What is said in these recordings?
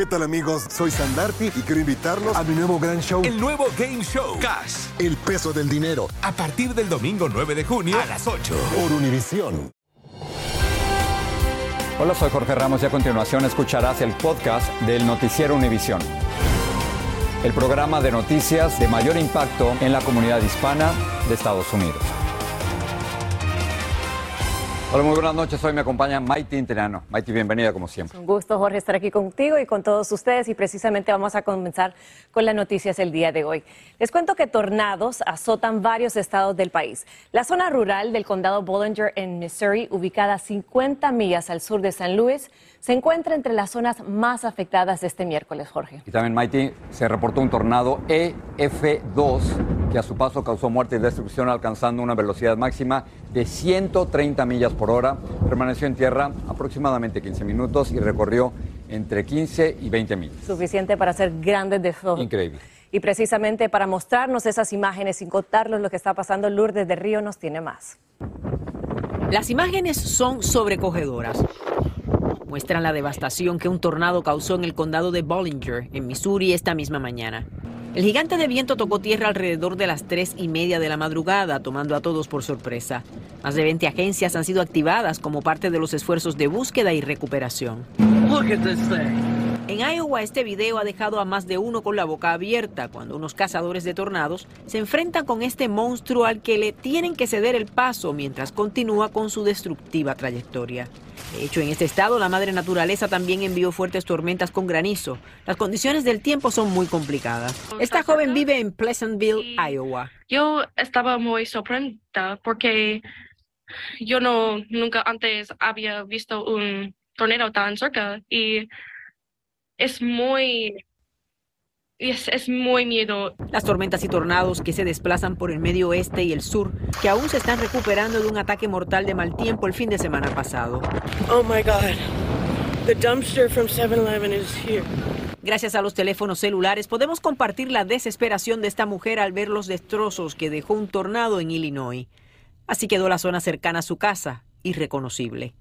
¿Qué tal amigos? Soy Sandarti y quiero invitarlos a mi nuevo gran show. El nuevo Game Show. Cash. El peso del dinero. A partir del domingo 9 de junio a las 8. Por Univisión. Hola, soy Jorge Ramos y a continuación escucharás el podcast del Noticiero Univisión. El programa de noticias de mayor impacto en la comunidad hispana de Estados Unidos. Hola, muy buenas noches. Hoy me acompaña Maite Interano. Maite, bienvenida como siempre. Un gusto, Jorge, estar aquí contigo y con todos ustedes. Y precisamente vamos a comenzar con las noticias el día de hoy. Les cuento que tornados azotan varios estados del país. La zona rural del condado Bollinger en Missouri, ubicada a 50 millas al sur de San Luis, se encuentra entre las zonas más afectadas de este miércoles, Jorge. Y también, Maite, se reportó un tornado EF2 que a su paso causó muerte y destrucción alcanzando una velocidad máxima de 130 millas por hora. Permaneció en tierra aproximadamente 15 minutos y recorrió entre 15 y 20 millas. Suficiente para hacer grandes destrozos. Increíble. Y precisamente para mostrarnos esas imágenes sin contarnos lo que está pasando, Lourdes de Río nos tiene más. Las imágenes son sobrecogedoras muestran la devastación que un tornado causó en el condado de Bollinger, en Missouri, esta misma mañana. El gigante de viento tocó tierra alrededor de las tres y media de la madrugada, tomando a todos por sorpresa. Más de 20 agencias han sido activadas como parte de los esfuerzos de búsqueda y recuperación. En Iowa, este video ha dejado a más de uno con la boca abierta cuando unos cazadores de tornados se enfrentan con este monstruo al que le tienen que ceder el paso mientras continúa con su destructiva trayectoria. De hecho, en este estado, la madre naturaleza también envió fuertes tormentas con granizo. Las condiciones del tiempo son muy complicadas. Esta joven vive en Pleasantville, Iowa. Yo estaba muy sorprendida porque yo no nunca antes había visto un tornado tan cerca y es muy es, es, muy miedo. Las tormentas y tornados que se desplazan por el medio oeste y el sur, que aún se están recuperando de un ataque mortal de mal tiempo el fin de semana pasado. Oh my God. The dumpster from 7-Eleven is here. Gracias a los teléfonos celulares podemos compartir la desesperación de esta mujer al ver los destrozos que dejó un tornado en Illinois. Así quedó la zona cercana a su casa, irreconocible.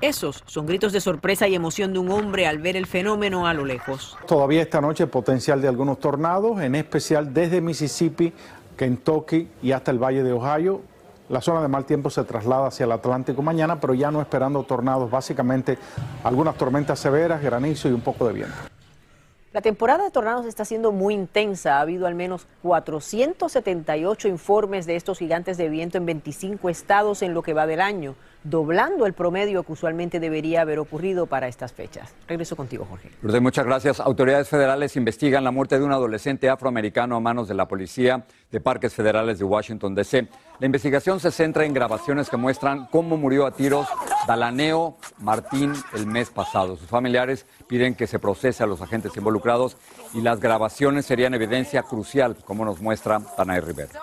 Esos son gritos de sorpresa y emoción de un hombre al ver el fenómeno a lo lejos. Todavía esta noche potencial de algunos tornados, en especial desde Mississippi, Kentucky y hasta el Valle de Ohio. La zona de mal tiempo se traslada hacia el Atlántico mañana, pero ya no esperando tornados, básicamente algunas tormentas severas, granizo y un poco de viento. La temporada de tornados está siendo muy intensa. Ha habido al menos 478 informes de estos gigantes de viento en 25 estados en lo que va del año, doblando el promedio que usualmente debería haber ocurrido para estas fechas. Regreso contigo, Jorge. Lourdes, muchas gracias. Autoridades federales investigan la muerte de un adolescente afroamericano a manos de la policía de Parques Federales de Washington, D.C. La investigación se centra en grabaciones que muestran cómo murió a tiros Dalaneo Martín el mes pasado. Sus familiares piden que se procese a los agentes involucrados y las grabaciones serían evidencia crucial, como nos muestra Tanay Rivera.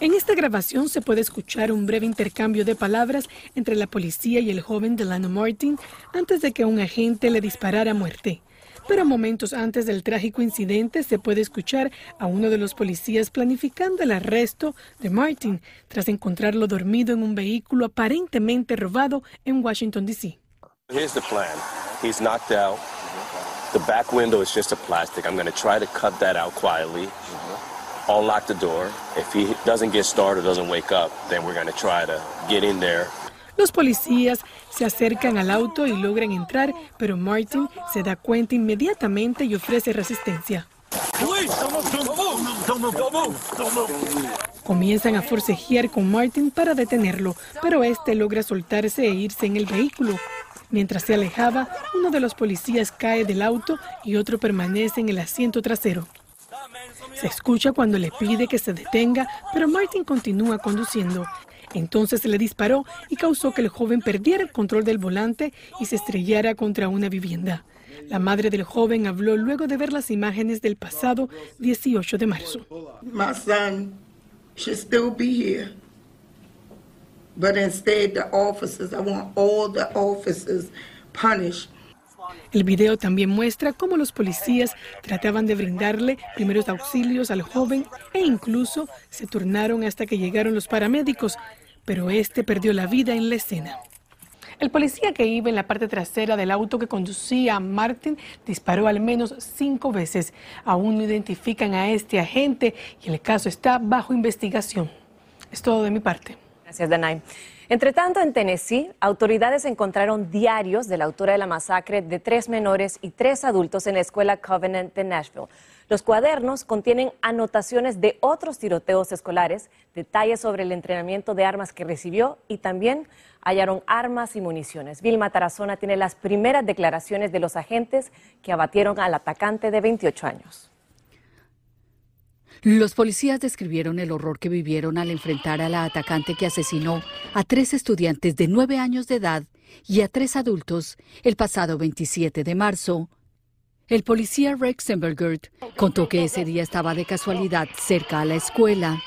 En esta grabación se puede escuchar un breve intercambio de palabras entre la policía y el joven Delano Martin antes de que un agente le disparara a muerte. Pero momentos antes del trágico incidente se puede escuchar a uno de los policías planificando el arresto de Martin tras encontrarlo dormido en un vehículo aparentemente robado en Washington, D.C. Here's the plan. He's knocked out. The back window is just a plastic. I'm going to try to cut that out quietly. I'll lock the door. If he doesn't get started, doesn't wake up, then we're going to try to get in there. Los policías se acercan al auto y logran entrar, pero Martin se da cuenta inmediatamente y ofrece resistencia. Comienzan a forcejear con Martin para detenerlo, pero este logra soltarse e irse en el vehículo. Mientras se alejaba, uno de los policías cae del auto y otro permanece en el asiento trasero. Se escucha cuando le pide que se detenga, pero Martin continúa conduciendo. Entonces le disparó y causó que el joven perdiera el control del volante y se estrellara contra una vivienda. La madre del joven habló luego de ver las imágenes del pasado 18 de marzo. Punished. El video también muestra cómo los policías trataban de brindarle primeros auxilios al joven e incluso se turnaron hasta que llegaron los paramédicos, pero este perdió la vida en la escena. El policía que iba en la parte trasera del auto que conducía a Martin disparó al menos cinco veces. Aún no identifican a este agente y el caso está bajo investigación. Es todo de mi parte. Gracias, Danay. Entre tanto, en Tennessee, autoridades encontraron diarios de la autora de la masacre de tres menores y tres adultos en la escuela Covenant de Nashville. Los cuadernos contienen anotaciones de otros tiroteos escolares, detalles sobre el entrenamiento de armas que recibió y también hallaron armas y municiones. Vilma Tarazona tiene las primeras declaraciones de los agentes que abatieron al atacante de 28 años. Los policías describieron el horror que vivieron al enfrentar a la atacante que asesinó a tres estudiantes de nueve años de edad y a tres adultos el pasado 27 de marzo. El policía Rex Sembergert contó que ese día estaba de casualidad cerca a la escuela.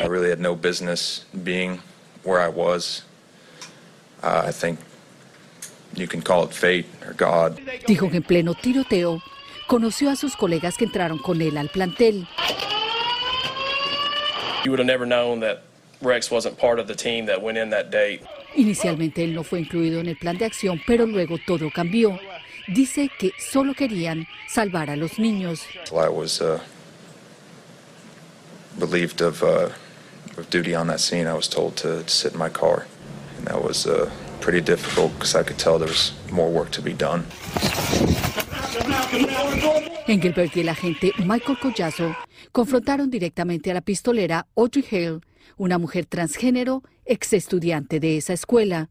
I really had no business being where I was. Uh, I think you can call it fate or God. Dijo que en pleno tiroteo conoció a sus colegas que entraron con él al plantel. You would have never known that Rex wasn't part of the team that went in that day. Inicialmente él no fue incluido en el plan de acción, pero luego todo cambió. Dice que solo querían salvar a los niños. Done. Engelbert y el agente Michael Collazo confrontaron directamente a la pistolera Audrey Hale, una mujer transgénero, ex estudiante de esa escuela.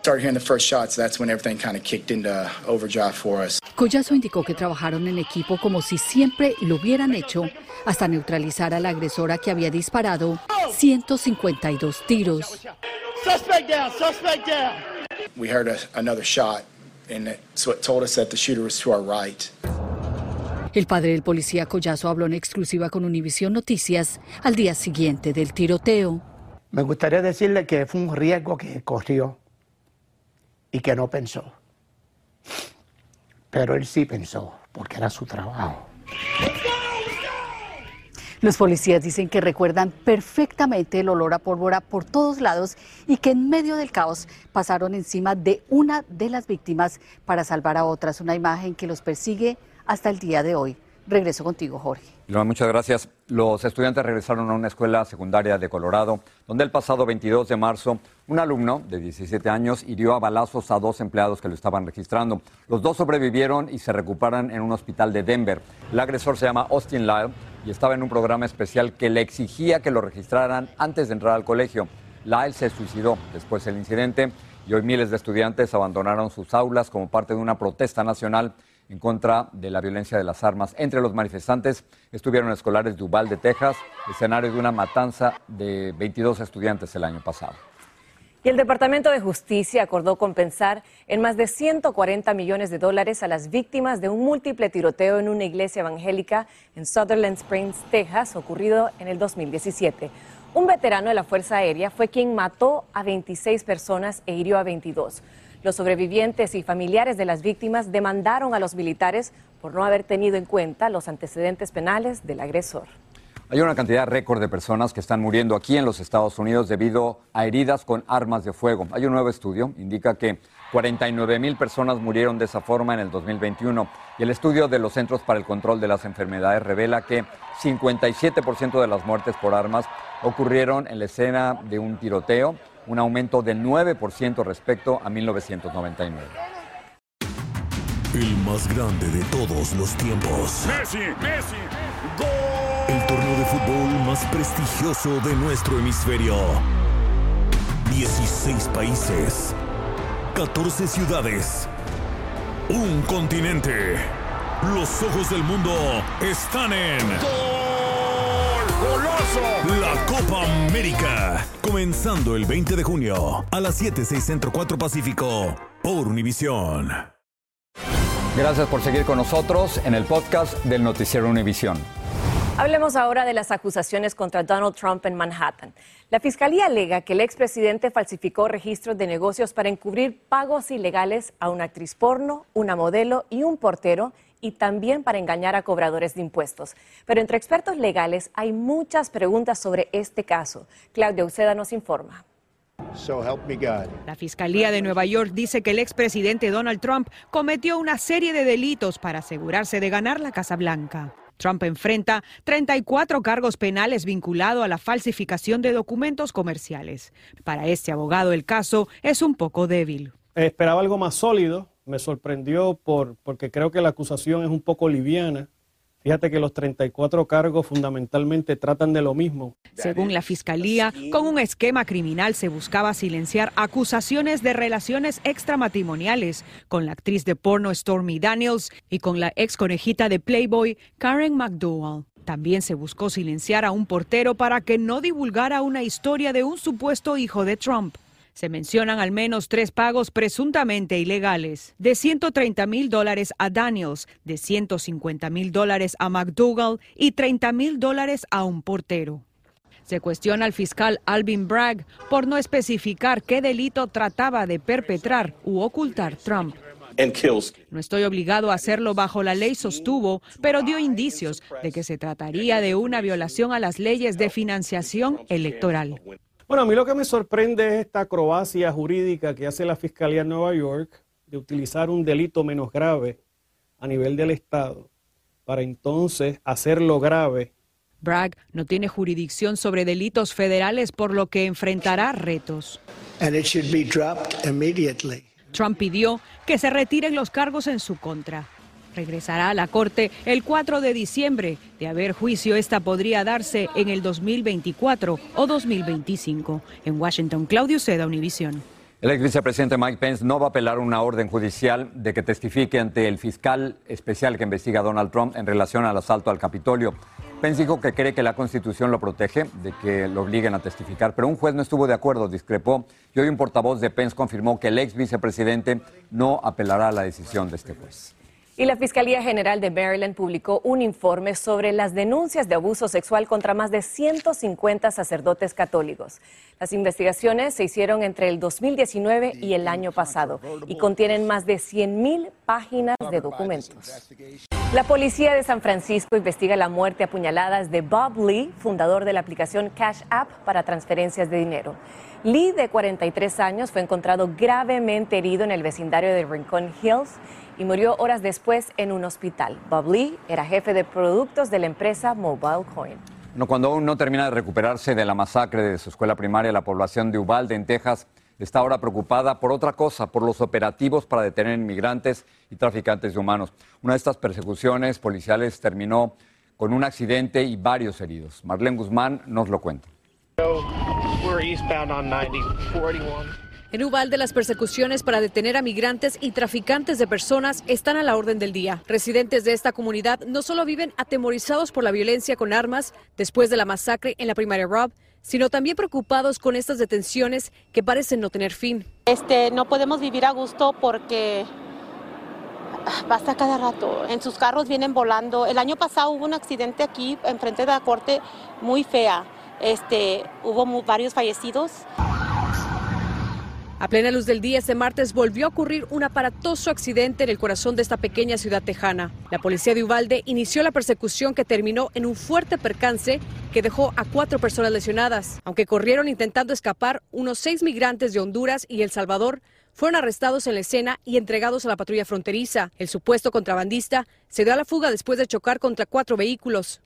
Started hearing the first shots, that's when everything kind of kicked into overdrive for us. Collazo indicó que trabajaron en equipo como si siempre lo hubieran hecho, hasta neutralizar a la agresora que había disparado 152 tiros. Suspect down, suspect down. We heard a, another shot, and it, so it told us that the shooter was to our right. El padre del policía Collazo habló en exclusiva con Univisión Noticias al día siguiente del tiroteo. Me gustaría decirle que fue un riesgo que corrió y que no pensó. Pero él sí pensó, porque era su trabajo. Los policías dicen que recuerdan perfectamente el olor a pólvora por todos lados y que en medio del caos pasaron encima de una de las víctimas para salvar a otras, una imagen que los persigue hasta el día de hoy. Regreso contigo, Jorge. Muchas gracias. Los estudiantes regresaron a una escuela secundaria de Colorado, donde el pasado 22 de marzo un alumno de 17 años hirió a balazos a dos empleados que lo estaban registrando. Los dos sobrevivieron y se recuperan en un hospital de Denver. El agresor se llama Austin Lyle y estaba en un programa especial que le exigía que lo registraran antes de entrar al colegio. Lyle se suicidó después del incidente y hoy miles de estudiantes abandonaron sus aulas como parte de una protesta nacional en contra de la violencia de las armas. Entre los manifestantes estuvieron escolares de Uvalde, Texas, escenario de una matanza de 22 estudiantes el año pasado. Y el Departamento de Justicia acordó compensar en más de 140 millones de dólares a las víctimas de un múltiple tiroteo en una iglesia evangélica en Sutherland Springs, Texas, ocurrido en el 2017. Un veterano de la Fuerza Aérea fue quien mató a 26 personas e hirió a 22. Los sobrevivientes y familiares de las víctimas demandaron a los militares por no haber tenido en cuenta los antecedentes penales del agresor. Hay una cantidad récord de personas que están muriendo aquí en los Estados Unidos debido a heridas con armas de fuego. Hay un nuevo estudio, indica que 49 mil personas murieron de esa forma en el 2021 y el estudio de los Centros para el Control de las Enfermedades revela que 57% de las muertes por armas ocurrieron en la escena de un tiroteo un aumento del 9% respecto a 1999. El más grande de todos los tiempos. Messi, Messi, El torneo de fútbol más prestigioso de nuestro hemisferio. 16 países, 14 ciudades, un continente. Los ojos del mundo están en... La Copa América. Comenzando el 20 de junio a las 7, 6 Centro 4 Pacífico por Univisión. Gracias por seguir con nosotros en el podcast del Noticiero Univisión. Hablemos ahora de las acusaciones contra Donald Trump en Manhattan. La fiscalía alega que el expresidente falsificó registros de negocios para encubrir pagos ilegales a una actriz porno, una modelo y un portero y también para engañar a cobradores de impuestos. Pero entre expertos legales hay muchas preguntas sobre este caso. Claudia Uceda nos informa. La Fiscalía de Nueva York dice que el expresidente Donald Trump cometió una serie de delitos para asegurarse de ganar la Casa Blanca. Trump enfrenta 34 cargos penales vinculados a la falsificación de documentos comerciales. Para este abogado el caso es un poco débil. Esperaba algo más sólido, me sorprendió por, porque creo que la acusación es un poco liviana. Fíjate que los 34 cargos fundamentalmente tratan de lo mismo. Según la fiscalía, con un esquema criminal se buscaba silenciar acusaciones de relaciones extramatrimoniales con la actriz de porno Stormy Daniels y con la ex conejita de Playboy Karen McDowell. También se buscó silenciar a un portero para que no divulgara una historia de un supuesto hijo de Trump. Se mencionan al menos tres pagos presuntamente ilegales, de 130 mil dólares a Daniels, de 150 mil dólares a McDougall y 30 mil dólares a un portero. Se cuestiona al fiscal Alvin Bragg por no especificar qué delito trataba de perpetrar u ocultar Trump. No estoy obligado a hacerlo bajo la ley, sostuvo, pero dio indicios de que se trataría de una violación a las leyes de financiación electoral. Bueno, a mí lo que me sorprende es esta acrobacia jurídica que hace la Fiscalía de Nueva York de utilizar un delito menos grave a nivel del Estado para entonces hacerlo grave. Bragg no tiene jurisdicción sobre delitos federales, por lo que enfrentará retos. Trump pidió que se retiren los cargos en su contra regresará a la Corte el 4 de diciembre. De haber juicio, esta podría darse en el 2024 o 2025. En Washington, Claudio Seda, Univisión. El ex vicepresidente Mike Pence no va a apelar una orden judicial de que testifique ante el fiscal especial que investiga a Donald Trump en relación al asalto al Capitolio. Pence dijo que cree que la Constitución lo protege de que lo obliguen a testificar, pero un juez no estuvo de acuerdo, discrepó, y hoy un portavoz de Pence confirmó que el ex vicepresidente no apelará a la decisión de este juez. Y la Fiscalía General de Maryland publicó un informe sobre las denuncias de abuso sexual contra más de 150 sacerdotes católicos. Las investigaciones se hicieron entre el 2019 y el año pasado y contienen más de 100.000 páginas de documentos. La policía de San Francisco investiga la muerte a puñaladas de Bob Lee, fundador de la aplicación Cash App para transferencias de dinero. Lee, de 43 años, fue encontrado gravemente herido en el vecindario de Rincon Hills y murió horas después en un hospital. Bob Lee era jefe de productos de la empresa Mobile Coin. cuando aún no termina de recuperarse de la masacre de su escuela primaria, la población de Uvalde, en Texas, está ahora preocupada por otra cosa, por los operativos para detener inmigrantes y traficantes de humanos. Una de estas persecuciones policiales terminó con un accidente y varios heridos. Marlene Guzmán nos lo cuenta. En Uvalde, las persecuciones para detener a migrantes y traficantes de personas están a la orden del día. Residentes de esta comunidad no solo viven atemorizados por la violencia con armas después de la masacre en la primaria Rob, sino también preocupados con estas detenciones que parecen no tener fin. Este, no podemos vivir a gusto porque pasa cada rato. En sus carros vienen volando. El año pasado hubo un accidente aquí enfrente de la corte muy fea. Este, hubo varios fallecidos. A plena luz del día, este martes volvió a ocurrir un aparatoso accidente en el corazón de esta pequeña ciudad tejana. La policía de Uvalde inició la persecución que terminó en un fuerte percance que dejó a cuatro personas lesionadas. Aunque corrieron intentando escapar, unos seis migrantes de Honduras y El Salvador fueron arrestados en la escena y entregados a la patrulla fronteriza. El supuesto contrabandista se dio a la fuga después de chocar contra cuatro vehículos.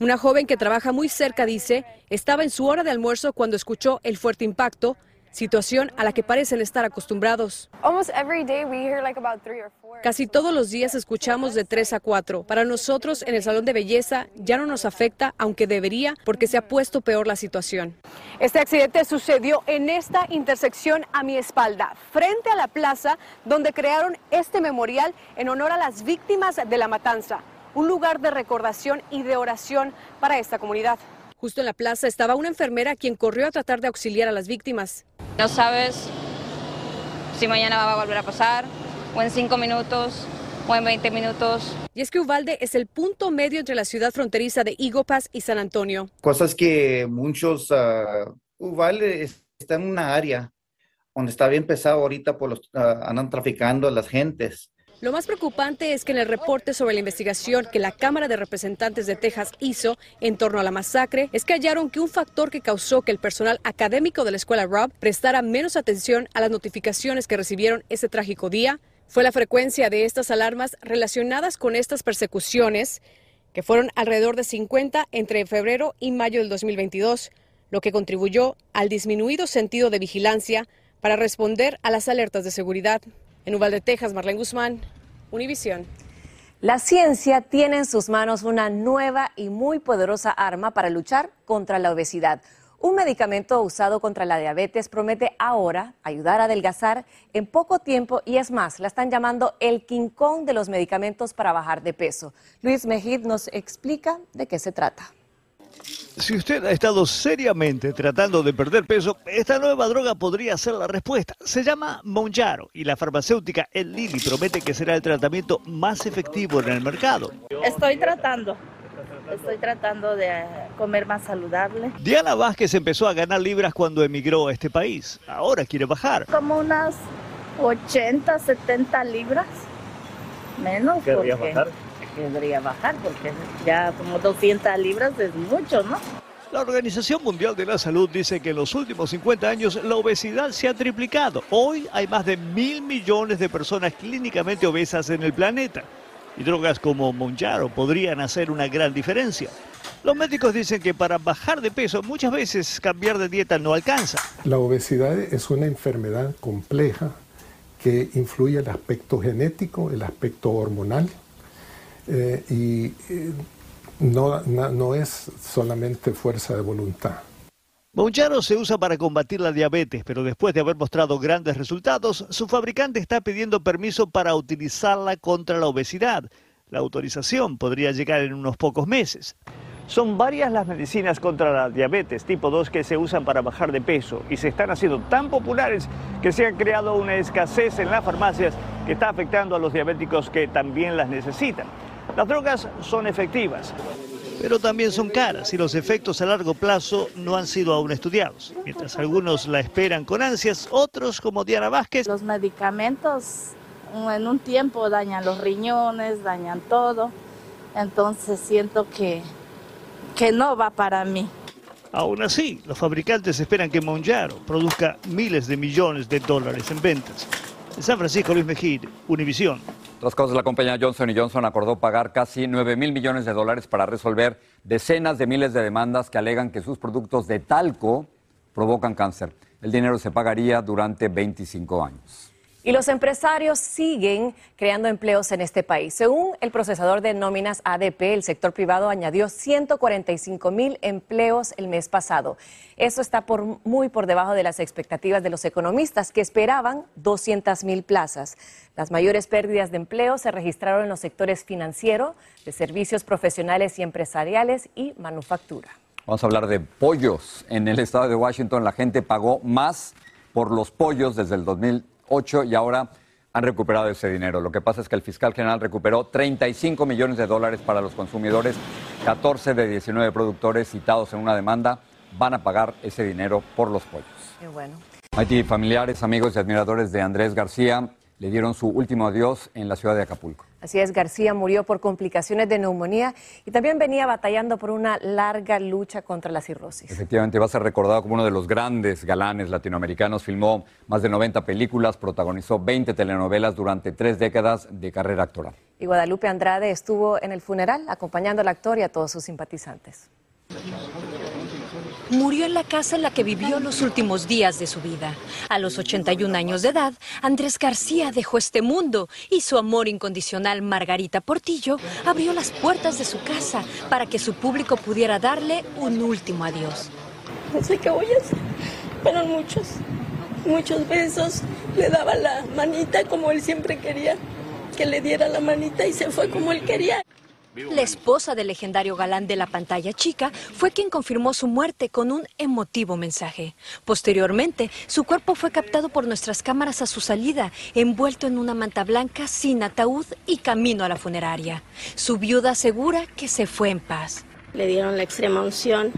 Una joven que trabaja muy cerca dice, estaba en su hora de almuerzo cuando escuchó el fuerte impacto situación a la que parecen estar acostumbrados. Casi todos los días escuchamos de 3 a 4. Para nosotros en el salón de belleza ya no nos afecta, aunque debería, porque se ha puesto peor la situación. Este accidente sucedió en esta intersección a mi espalda, frente a la plaza donde crearon este memorial en honor a las víctimas de la matanza, un lugar de recordación y de oración para esta comunidad. Justo en la plaza estaba una enfermera quien corrió a tratar de auxiliar a las víctimas. No sabes si mañana va a volver a pasar, o en cinco minutos, o en 20 minutos. Y es que Uvalde es el punto medio entre la ciudad fronteriza de Eagle y San Antonio. Cosas que muchos, uh, Uvalde está en una área donde está bien pesado ahorita, por los, uh, andan traficando a las gentes. Lo más preocupante es que en el reporte sobre la investigación que la Cámara de Representantes de Texas hizo en torno a la masacre, es que hallaron que un factor que causó que el personal académico de la escuela Rob prestara menos atención a las notificaciones que recibieron ese trágico día fue la frecuencia de estas alarmas relacionadas con estas persecuciones, que fueron alrededor de 50 entre febrero y mayo del 2022, lo que contribuyó al disminuido sentido de vigilancia para responder a las alertas de seguridad. En Uvalde, Texas, Marlene Guzmán, Univisión. La ciencia tiene en sus manos una nueva y muy poderosa arma para luchar contra la obesidad. Un medicamento usado contra la diabetes promete ahora ayudar a adelgazar en poco tiempo y es más, la están llamando el Kong de los medicamentos para bajar de peso. Luis Mejid nos explica de qué se trata. Si usted ha estado seriamente tratando de perder peso, esta nueva droga podría ser la respuesta. Se llama Monjaro y la farmacéutica El Lilly promete que será el tratamiento más efectivo en el mercado. Estoy tratando. Estoy tratando de comer más saludable. Diana Vázquez empezó a ganar libras cuando emigró a este país. Ahora quiere bajar. Como unas 80, 70 libras. Menos. ¿Querrías bajar? Debería bajar porque ya como 200 libras es mucho, ¿no? La Organización Mundial de la Salud dice que en los últimos 50 años la obesidad se ha triplicado. Hoy hay más de mil millones de personas clínicamente obesas en el planeta. Y drogas como Monjaro podrían hacer una gran diferencia. Los médicos dicen que para bajar de peso muchas veces cambiar de dieta no alcanza. La obesidad es una enfermedad compleja que influye el aspecto genético, el aspecto hormonal eh, y eh, no, no, es solamente fuerza de voluntad. Monjaro se usa para combatir la diabetes, pero después de haber mostrado grandes resultados, su fabricante está pidiendo permiso para utilizarla contra la obesidad. La autorización podría llegar en unos pocos meses. Son varias las medicinas contra la diabetes tipo 2 que se usan para bajar de peso y se están haciendo tan populares que se ha creado una escasez en las farmacias que está afectando a los diabéticos que también las necesitan. Las drogas son efectivas, pero también son caras y los efectos a largo plazo no han sido aún estudiados. Mientras algunos la esperan con ansias, otros como Diana Vázquez. Los medicamentos en un tiempo dañan los riñones, dañan todo, entonces siento que, que no va para mí. Aún así, los fabricantes esperan que Monjaro produzca miles de millones de dólares en ventas. En San Francisco, Luis Mejid, Univisión. Otras cosas, la compañía Johnson Johnson acordó pagar casi 9 mil millones de dólares para resolver decenas de miles de demandas que alegan que sus productos de talco provocan cáncer. El dinero se pagaría durante 25 años. Y los empresarios siguen creando empleos en este país. Según el procesador de nóminas ADP, el sector privado añadió 145 mil empleos el mes pasado. Eso está por, muy por debajo de las expectativas de los economistas, que esperaban 200 mil plazas. Las mayores pérdidas de empleo se registraron en los sectores financiero, de servicios profesionales y empresariales y manufactura. Vamos a hablar de pollos. En el estado de Washington la gente pagó más por los pollos desde el 2000 8 y ahora han recuperado ese dinero. Lo que pasa es que el fiscal general recuperó 35 millones de dólares para los consumidores. 14 de 19 productores citados en una demanda van a pagar ese dinero por los pollos. Qué bueno. Haití, familiares, amigos y admiradores de Andrés García le dieron su último adiós en la ciudad de Acapulco. Así es, García murió por complicaciones de neumonía y también venía batallando por una larga lucha contra la cirrosis. Efectivamente, va a ser recordado como uno de los grandes galanes latinoamericanos. Filmó más de 90 películas, protagonizó 20 telenovelas durante tres décadas de carrera actoral. Y Guadalupe Andrade estuvo en el funeral acompañando al actor y a todos sus simpatizantes murió en la casa en la que vivió los últimos días de su vida. A los 81 años de edad, Andrés García dejó este mundo y su amor incondicional, Margarita Portillo, abrió las puertas de su casa para que su público pudiera darle un último adiós. No sé qué voy a hacer. Fueron muchos, muchos besos. Le daba la manita como él siempre quería que le diera la manita y se fue como él quería. La esposa del legendario galán de la pantalla chica fue quien confirmó su muerte con un emotivo mensaje. Posteriormente, su cuerpo fue captado por nuestras cámaras a su salida, envuelto en una manta blanca sin ataúd y camino a la funeraria. Su viuda asegura que se fue en paz. Le dieron la extrema unción.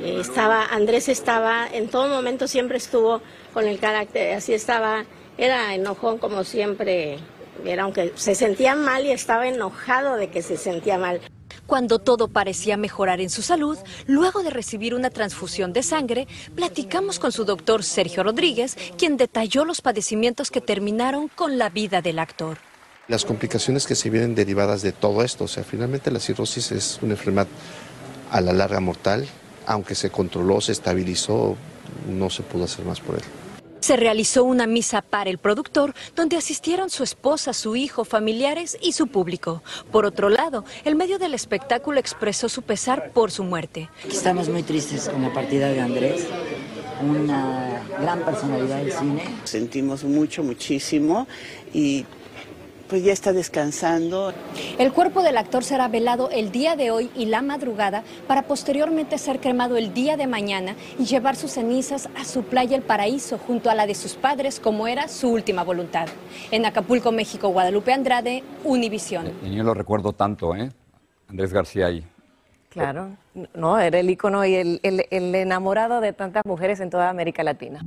Eh, estaba, Andrés estaba, en todo momento siempre estuvo con el carácter, así estaba, era enojón como siempre Vieron que se sentía mal y estaba enojado de que se sentía mal. Cuando todo parecía mejorar en su salud, luego de recibir una transfusión de sangre, platicamos con su doctor Sergio Rodríguez, quien detalló los padecimientos que terminaron con la vida del actor. Las complicaciones que se vienen derivadas de todo esto, o sea, finalmente la cirrosis es una enfermedad a la larga mortal, aunque se controló, se estabilizó, no se pudo hacer más por él. Se realizó una misa para el productor donde asistieron su esposa, su hijo, familiares y su público. Por otro lado, el medio del espectáculo expresó su pesar por su muerte. Estamos muy tristes con la partida de Andrés, una gran personalidad del cine. Sentimos mucho, muchísimo y pues ya está descansando. El cuerpo del actor será velado el día de hoy y la madrugada para posteriormente ser cremado el día de mañana y llevar sus cenizas a su playa El Paraíso junto a la de sus padres como era su última voluntad. En Acapulco, México, Guadalupe Andrade, Univisión. Y yo lo recuerdo tanto, ¿eh? Andrés García ahí. Claro, no, era el ícono y el, el, el enamorado de tantas mujeres en toda América Latina.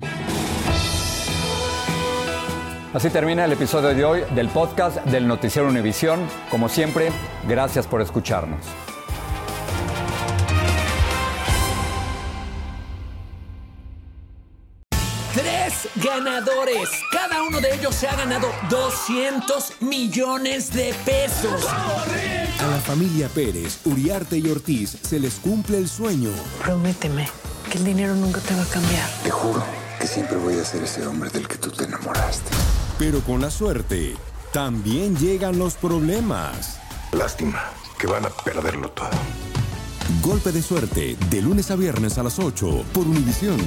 Así termina el episodio de hoy del podcast del Noticiero Univisión. Como siempre, gracias por escucharnos. Tres ganadores. Cada uno de ellos se ha ganado 200 millones de pesos. A la familia Pérez, Uriarte y Ortiz se les cumple el sueño. Prométeme que el dinero nunca te va a cambiar. Te juro que siempre voy a ser ese hombre del que tú te enamoraste. Pero con la suerte, también llegan los problemas. Lástima que van a perderlo todo. Golpe de suerte, de lunes a viernes a las 8 por Univisión.